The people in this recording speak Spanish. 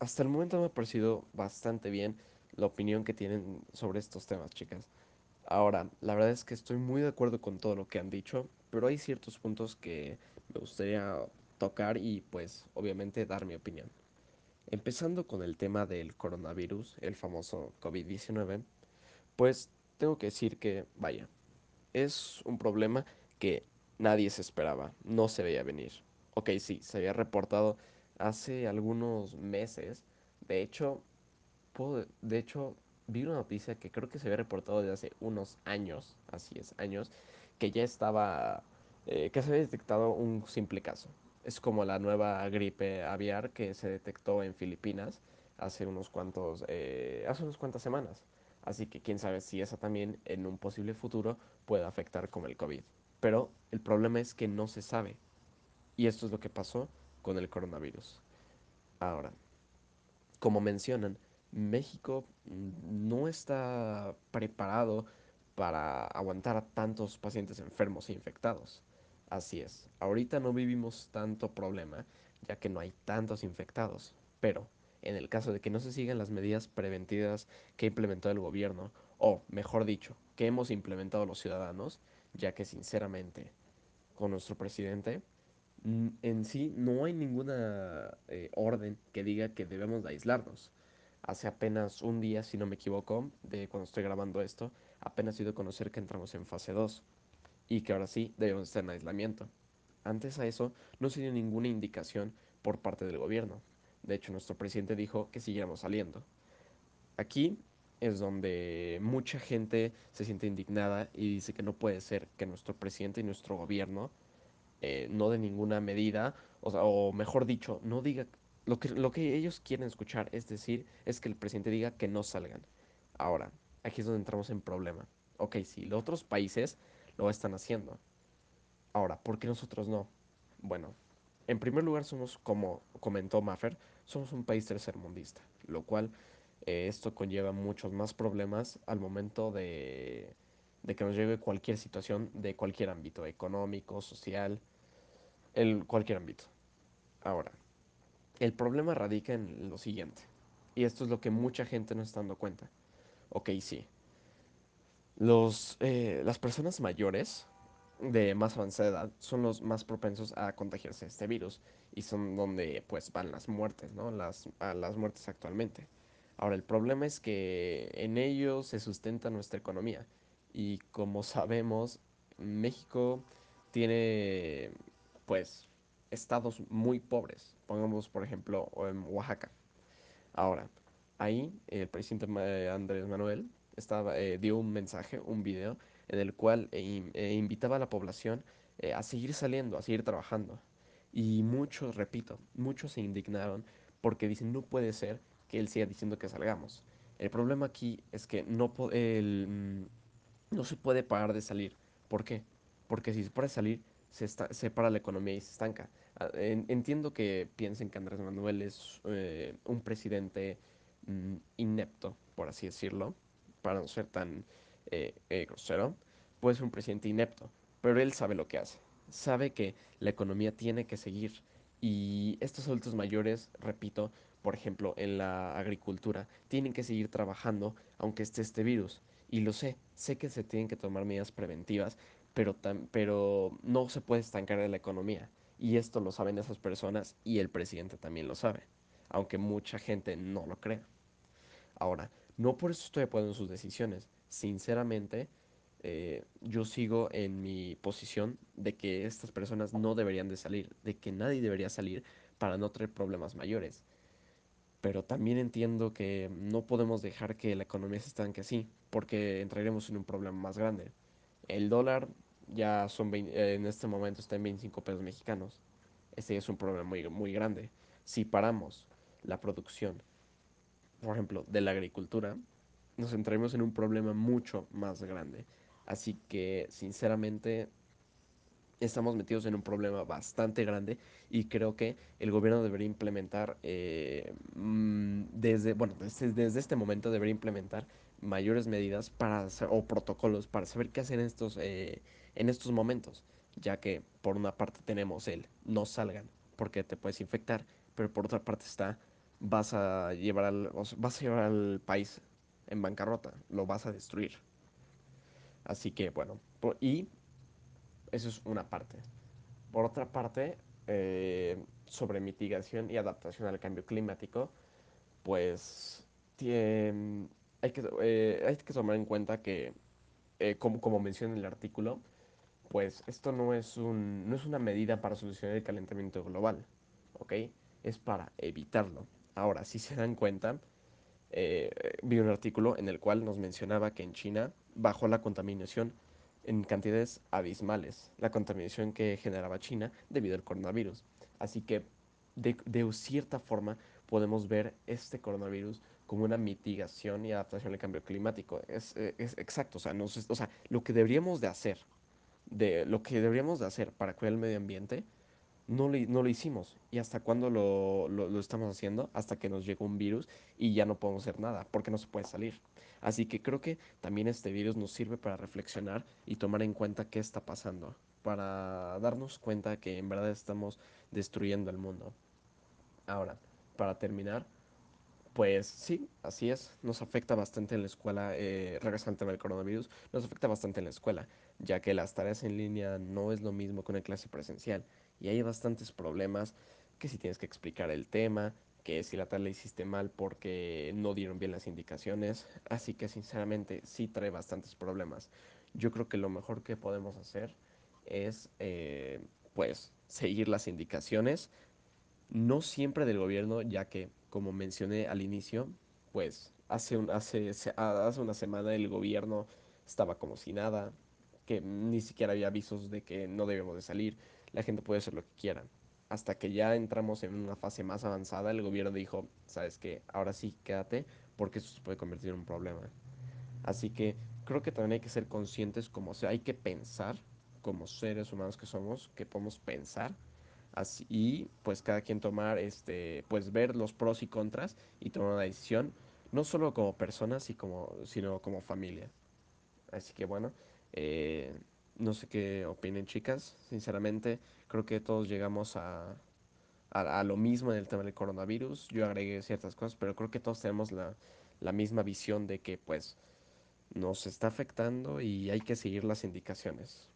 hasta el momento me ha parecido bastante bien la opinión que tienen sobre estos temas, chicas. Ahora, la verdad es que estoy muy de acuerdo con todo lo que han dicho, pero hay ciertos puntos que me gustaría tocar y pues obviamente dar mi opinión. Empezando con el tema del coronavirus, el famoso COVID-19, pues tengo que decir que, vaya, es un problema que nadie se esperaba, no se veía venir. Ok, sí, se había reportado hace algunos meses. De hecho, puedo- de hecho, vi una noticia que creo que se había reportado desde hace unos años, así es, años, que ya estaba, eh, que se había detectado un simple caso. Es como la nueva gripe aviar que se detectó en Filipinas hace unos cuantos, eh, hace unas cuantas semanas. Así que quién sabe si esa también en un posible futuro puede afectar como el COVID. Pero el problema es que no se sabe. Y esto es lo que pasó con el coronavirus. Ahora, como mencionan, México mm, no está preparado para aguantar a tantos pacientes enfermos e infectados. Así es, ahorita no vivimos tanto problema, ya que no hay tantos infectados, pero en el caso de que no se sigan las medidas preventivas que ha implementado el gobierno, o mejor dicho, que hemos implementado los ciudadanos, ya que sinceramente con nuestro presidente, en sí no hay ninguna eh, orden que diga que debemos de aislarnos. Hace apenas un día, si no me equivoco, de cuando estoy grabando esto, apenas he ido a conocer que entramos en fase 2 y que ahora sí debemos estar en aislamiento. Antes a eso no se dio ninguna indicación por parte del gobierno. De hecho, nuestro presidente dijo que siguiéramos saliendo. Aquí es donde mucha gente se siente indignada y dice que no puede ser que nuestro presidente y nuestro gobierno eh, no de ninguna medida, o, sea, o mejor dicho, no diga lo que, lo que ellos quieren escuchar, es decir, es que el presidente diga que no salgan. Ahora, aquí es donde entramos en problema. Ok, sí, los otros países lo están haciendo. Ahora, ¿por qué nosotros no? Bueno, en primer lugar somos, como comentó Maffer, somos un país tercermundista, lo cual eh, esto conlleva muchos más problemas al momento de, de que nos lleve cualquier situación de cualquier ámbito, económico, social, el, cualquier ámbito. Ahora, el problema radica en lo siguiente, y esto es lo que mucha gente no está dando cuenta. Ok, sí, los, eh, las personas mayores de más avanzada edad son los más propensos a contagiarse de este virus y son donde pues van las muertes, ¿no? Las, a las muertes actualmente. Ahora, el problema es que en ellos se sustenta nuestra economía y como sabemos, México tiene pues estados muy pobres. Pongamos por ejemplo en Oaxaca. Ahora, ahí el presidente eh, Andrés Manuel estaba, eh, dio un mensaje, un video, en el cual eh, eh, invitaba a la población a seguir saliendo, a seguir trabajando. Y muchos, repito, muchos se indignaron porque dicen, no puede ser que él siga diciendo que salgamos. El problema aquí es que no, el, mm, no se puede parar de salir. ¿Por qué? Porque si se para de salir, se, está, se para la economía y se estanca. Ah, en- Entiendo que piensen que Andrés Manuel es eh, un presidente mm, inepto, por así decirlo, para no ser tan eh, eh, grosero, puede ser un presidente inepto, pero él sabe lo que hace, sabe que la economía tiene que seguir y estos adultos mayores, repito, por ejemplo, en la agricultura, tienen que seguir trabajando aunque esté este virus. Y lo sé, sé que se tienen que tomar medidas preventivas, pero, tam- pero no se puede estancar la economía. Y esto lo saben esas personas y el presidente también lo sabe, aunque mucha gente no lo cree. Ahora, no por eso estoy apoyando sus decisiones. Sinceramente, eh, yo sigo en mi posición de que estas personas no deberían de salir, de que nadie debería salir para no traer problemas mayores. Pero también entiendo que no podemos dejar que la economía se estanque así, porque entraremos en un problema más grande. El dólar ya son 20 eh, en este momento está en 25 pesos mexicanos. Este es un problema muy, muy grande. Si paramos la producción por ejemplo, de la agricultura, nos entraremos en un problema mucho más grande. Así que, sinceramente, estamos metidos en un problema bastante grande y creo que el gobierno debería implementar, eh, mm, desde, bueno, desde, desde este momento debería implementar mayores medidas para, hacer- o protocolos para saber qué hacer en estos, eh, en estos momentos, ya que por una parte tenemos el no salgan porque te puedes infectar, pero por otra parte está vas a llevar al, o sea, vas a llevar al país en bancarrota, lo vas a destruir. Así que bueno, por- y eso es una parte. Por otra parte, eh, sobre mitigación y adaptación al cambio climático, pues tien- hay que, eh, hay que tomar en cuenta que, eh, como, como menciona el artículo, pues esto no es un, no es una medida para solucionar el calentamiento global, ¿ok? Es para evitarlo. Ahora, si se dan cuenta, eh, vi un artículo en el cual nos mencionaba que en China bajó la contaminación en cantidades abismales, la contaminación que generaba China debido al coronavirus. Así que de, de cierta forma podemos ver este coronavirus como una mitigación y adaptación al cambio climático. Es, eh, es exacto, o sea, nos, o sea, lo que deberíamos de hacer, de lo que deberíamos de hacer para cuidar el medio ambiente, no lo, hicimos. ¿Y hasta cuándo lo, estamos haciendo? Hasta que nos llegó un virus y ya no podemos hacer nada, porque no se puede salir. Así que creo que también este virus nos sirve para reflexionar y tomar en cuenta qué está pasando, para darnos cuenta que en verdad estamos destruyendo el mundo. Ahora, para terminar, pues sí, así es. Nos afecta bastante en la escuela, eh, regresando al coronavirus, nos afecta bastante en la escuela, ya que las tareas en línea no es lo mismo que una clase presencial. Y hay bastantes problemas, que si tienes que explicar el tema, que si la tarea hiciste mal porque no dieron bien las indicaciones. Así que sinceramente sí trae bastantes problemas. Yo creo que lo mejor que podemos hacer es, eh, pues, seguir las indicaciones no siempre del gobierno, ya que, como mencioné al inicio, pues hace, un, hace, hace una semana el gobierno estaba como si nada, que ni siquiera había avisos de que no debemos de salir, la gente puede hacer lo que quiera. Hasta que ya entramos en una fase más avanzada, el gobierno dijo, sabes que ahora sí quédate, porque eso se puede convertir en un problema. Así que creo que también hay que ser conscientes como, o sea, hay que pensar como seres humanos que somos, que podemos pensar así y pues cada quien tomar, este, pues ver los pros y contras y tomar una decisión, no solo como personas, y como, sino como familia. Así que bueno, eh, no sé qué opinen chicas, sinceramente, creo que todos llegamos a, a, lo mismo en el tema del coronavirus, yo agregué ciertas cosas, pero creo que todos tenemos la, la misma visión de que pues nos está afectando y hay que seguir las indicaciones.